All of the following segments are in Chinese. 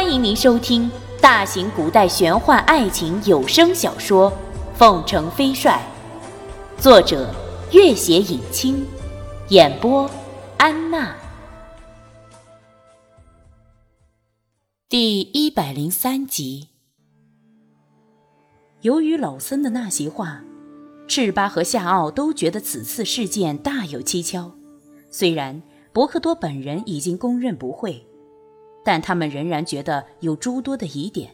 欢迎您收听大型古代玄幻爱情有声小说《凤城飞帅》，作者：月写影清，演播：安娜。第一百零三集。由于老僧的那席话，赤巴和夏奥都觉得此次事件大有蹊跷。虽然伯克多本人已经供认不讳。但他们仍然觉得有诸多的疑点，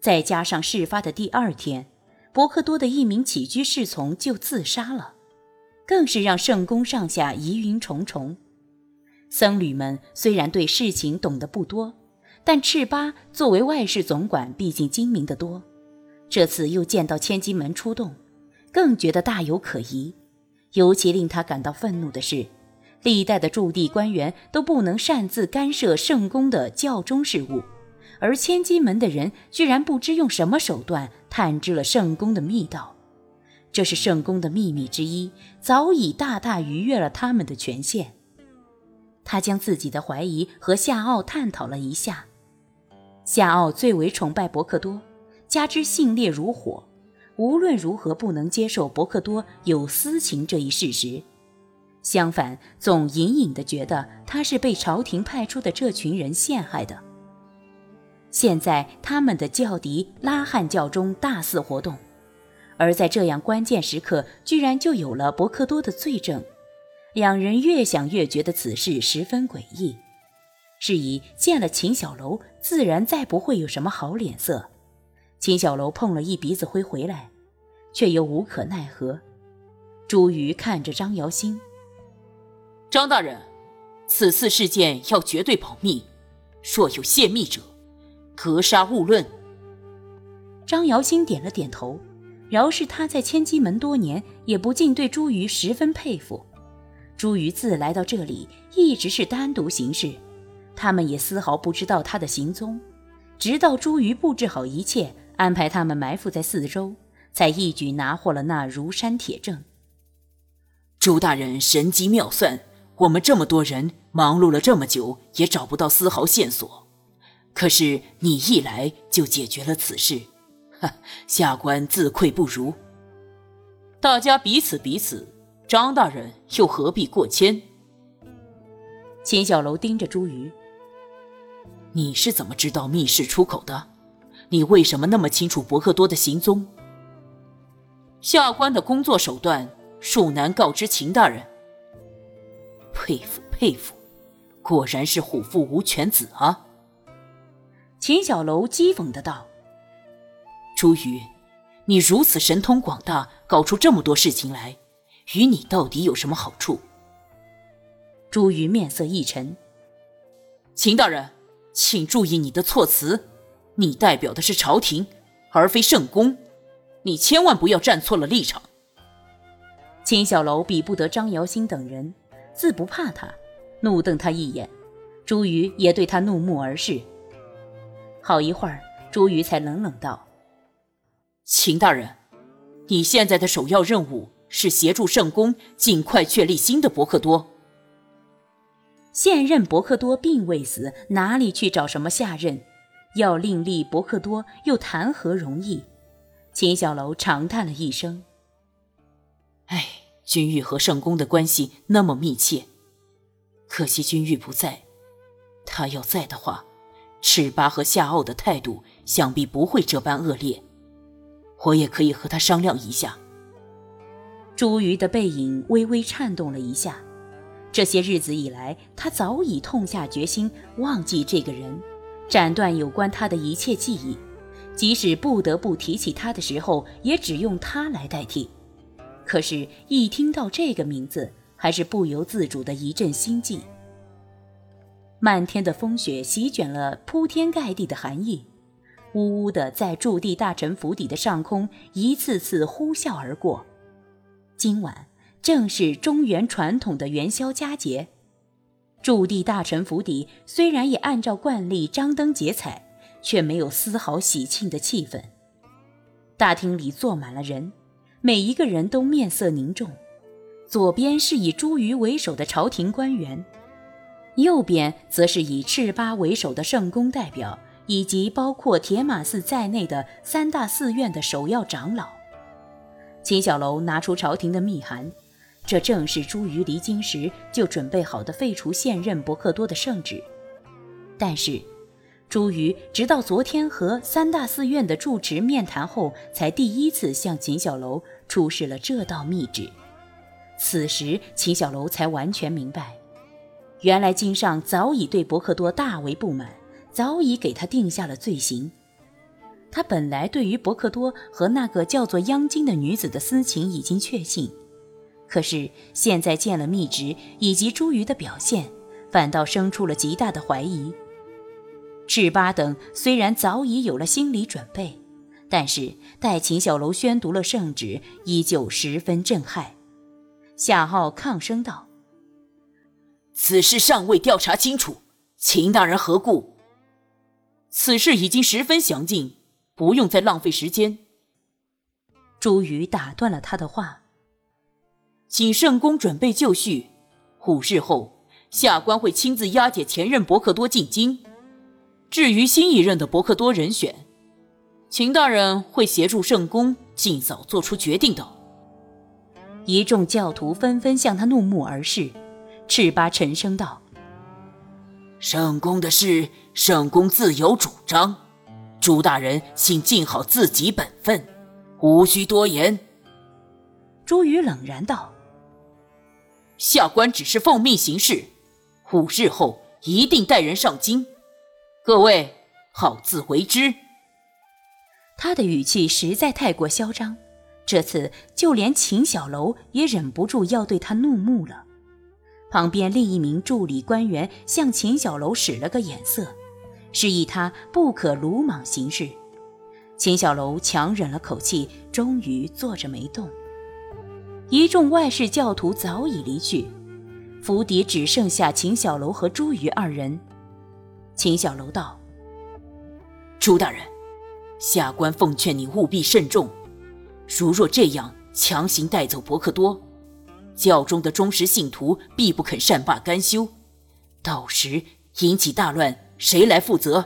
再加上事发的第二天，伯克多的一名起居侍从就自杀了，更是让圣宫上下疑云重重。僧侣们虽然对事情懂得不多，但赤巴作为外事总管，毕竟精明得多。这次又见到千机门出动，更觉得大有可疑。尤其令他感到愤怒的是。历代的驻地官员都不能擅自干涉圣宫的教中事务，而千机门的人居然不知用什么手段探知了圣宫的密道，这是圣宫的秘密之一，早已大大逾越了他们的权限。他将自己的怀疑和夏奥探讨了一下，夏奥最为崇拜伯克多，加之性烈如火，无论如何不能接受伯克多有私情这一事实。相反，总隐隐的觉得他是被朝廷派出的这群人陷害的。现在他们的教敌拉汉教中大肆活动，而在这样关键时刻，居然就有了伯克多的罪证。两人越想越觉得此事十分诡异，是以见了秦小楼，自然再不会有什么好脸色。秦小楼碰了一鼻子灰回来，却又无可奈何。朱瑜看着张瑶星。张大人，此次事件要绝对保密，若有泄密者，格杀勿论。张瑶星点了点头，饶是他在千机门多年，也不禁对朱瑜十分佩服。朱瑜自来到这里，一直是单独行事，他们也丝毫不知道他的行踪，直到朱瑜布置好一切，安排他们埋伏在四周，才一举拿获了那如山铁证。朱大人神机妙算。我们这么多人忙碌了这么久，也找不到丝毫线索。可是你一来就解决了此事，哈，下官自愧不如。大家彼此彼此，张大人又何必过谦？秦小楼盯着朱瑜：“你是怎么知道密室出口的？你为什么那么清楚伯克多的行踪？下官的工作手段，恕难告知秦大人。”佩服佩服，果然是虎父无犬子啊！秦小楼讥讽的道：“朱宇，你如此神通广大，搞出这么多事情来，与你到底有什么好处？”朱瑜面色一沉：“秦大人，请注意你的措辞，你代表的是朝廷，而非圣公，你千万不要站错了立场。”秦小楼比不得张瑶星等人。自不怕他，怒瞪他一眼，朱瑜也对他怒目而视。好一会儿，朱瑜才冷冷道：“秦大人，你现在的首要任务是协助圣公尽快确立新的伯克多。现任伯克多并未死，哪里去找什么下任？要另立伯克多，又谈何容易？”秦小楼长叹了一声：“唉。”君玉和圣公的关系那么密切，可惜君玉不在。他要在的话，赤巴和夏奥的态度想必不会这般恶劣。我也可以和他商量一下。朱瑜的背影微微颤动了一下。这些日子以来，他早已痛下决心忘记这个人，斩断有关他的一切记忆，即使不得不提起他的时候，也只用他来代替。可是，一听到这个名字，还是不由自主的一阵心悸。漫天的风雪席卷了铺天盖地的寒意，呜呜的在驻地大臣府邸的上空一次次呼啸而过。今晚正是中原传统的元宵佳节，驻地大臣府邸虽然也按照惯例张灯结彩，却没有丝毫喜庆的气氛。大厅里坐满了人。每一个人都面色凝重，左边是以朱瑜为首的朝廷官员，右边则是以赤巴为首的圣公代表以及包括铁马寺在内的三大寺院的首要长老。秦小楼拿出朝廷的密函，这正是朱瑜离京时就准备好的废除现任伯克多的圣旨。但是，朱瑜直到昨天和三大寺院的住持面谈后，才第一次向秦小楼出示了这道密旨。此时，秦小楼才完全明白，原来金上早已对伯克多大为不满，早已给他定下了罪行。他本来对于伯克多和那个叫做央金的女子的私情已经确信，可是现在见了密旨以及朱瑜的表现，反倒生出了极大的怀疑。赤巴等虽然早已有了心理准备，但是待秦小楼宣读了圣旨，依旧十分震撼。夏浩抗声道：“此事尚未调查清楚，秦大人何故？此事已经十分详尽。”不用再浪费时间。朱瑜打断了他的话：“请圣公准备就绪，午日后下官会亲自押解前任伯克多进京。至于新一任的伯克多人选，秦大人会协助圣公尽早做出决定的。”一众教徒纷纷向他怒目而视。赤巴沉声道：“圣公的事，圣公自有主张。”朱大人，请尽好自己本分，无需多言。朱宇冷然道：“下官只是奉命行事，五日后一定带人上京，各位好自为之。”他的语气实在太过嚣张，这次就连秦小楼也忍不住要对他怒目了。旁边另一名助理官员向秦小楼使了个眼色。示意他不可鲁莽行事。秦小楼强忍了口气，终于坐着没动。一众外事教徒早已离去，府邸只剩下秦小楼和朱瑜二人。秦小楼道：“朱大人，下官奉劝你务必慎重。如若这样强行带走伯克多，教中的忠实信徒必不肯善罢甘休，到时引起大乱。”谁来负责？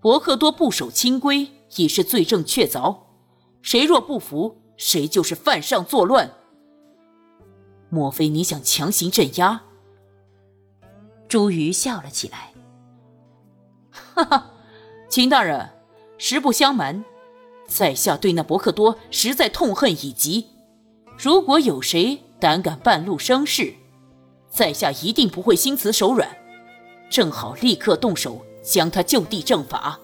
伯克多不守清规已是罪证确凿，谁若不服，谁就是犯上作乱。莫非你想强行镇压？朱瑜笑了起来，哈哈，秦大人，实不相瞒，在下对那伯克多实在痛恨已极。如果有谁胆敢半路生事，在下一定不会心慈手软。正好立刻动手将他就地正法。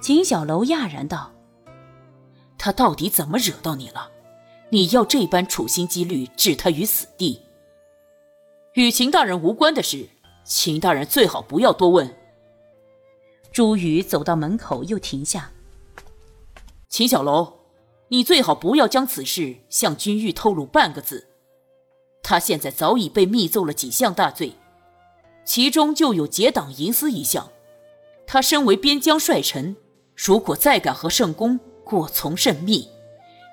秦小楼讶然道：“他到底怎么惹到你了？你要这般处心积虑置他于死地？与秦大人无关的事，秦大人最好不要多问。”朱宇走到门口又停下。秦小楼，你最好不要将此事向君玉透露半个字。他现在早已被密奏了几项大罪。其中就有结党营私一项。他身为边疆帅臣，如果再敢和圣公过从甚密，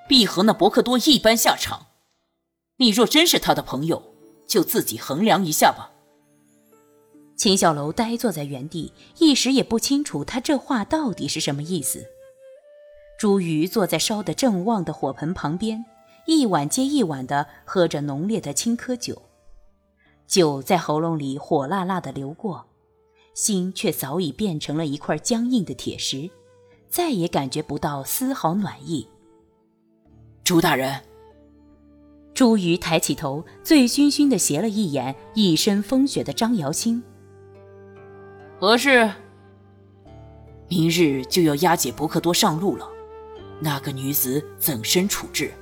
必和那伯克多一般下场。你若真是他的朋友，就自己衡量一下吧。秦小楼呆坐在原地，一时也不清楚他这话到底是什么意思。朱瑜坐在烧得正旺的火盆旁边，一碗接一碗地喝着浓烈的青稞酒。酒在喉咙里火辣辣的流过，心却早已变成了一块僵硬的铁石，再也感觉不到丝毫暖意。朱大人，朱瑜抬起头，醉醺醺的斜了一眼一身风雪的张瑶清。何事？明日就要押解伯克多上路了，那个女子怎生处置？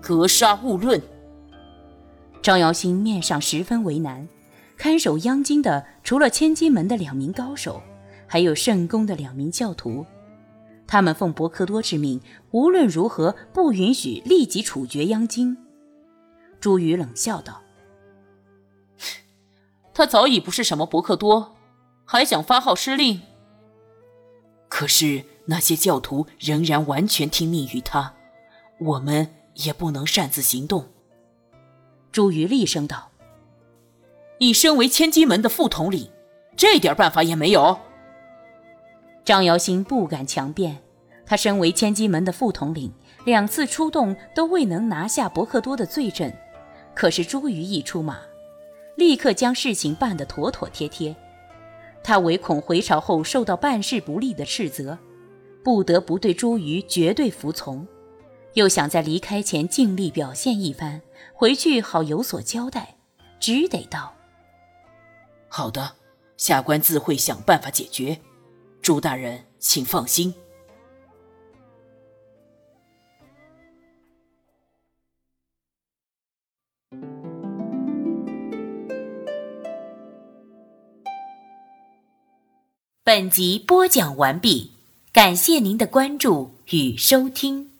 格杀勿论。张瑶星面上十分为难，看守央京的除了千金门的两名高手，还有圣宫的两名教徒，他们奉伯克多之命，无论如何不允许立即处决央金。朱宇冷笑道：“他早已不是什么伯克多，还想发号施令？可是那些教徒仍然完全听命于他，我们也不能擅自行动。”朱瑜厉声道：“你身为千机门的副统领，这点办法也没有。张瑶星不敢强辩，他身为千机门的副统领，两次出动都未能拿下伯克多的罪证。可是朱瑜一出马，立刻将事情办得妥妥帖帖。他唯恐回朝后受到办事不力的斥责，不得不对朱瑜绝对服从，又想在离开前尽力表现一番，回去好有所交代，只得道：“好的，下官自会想办法解决。朱大人，请放心。”本集播讲完毕，感谢您的关注与收听。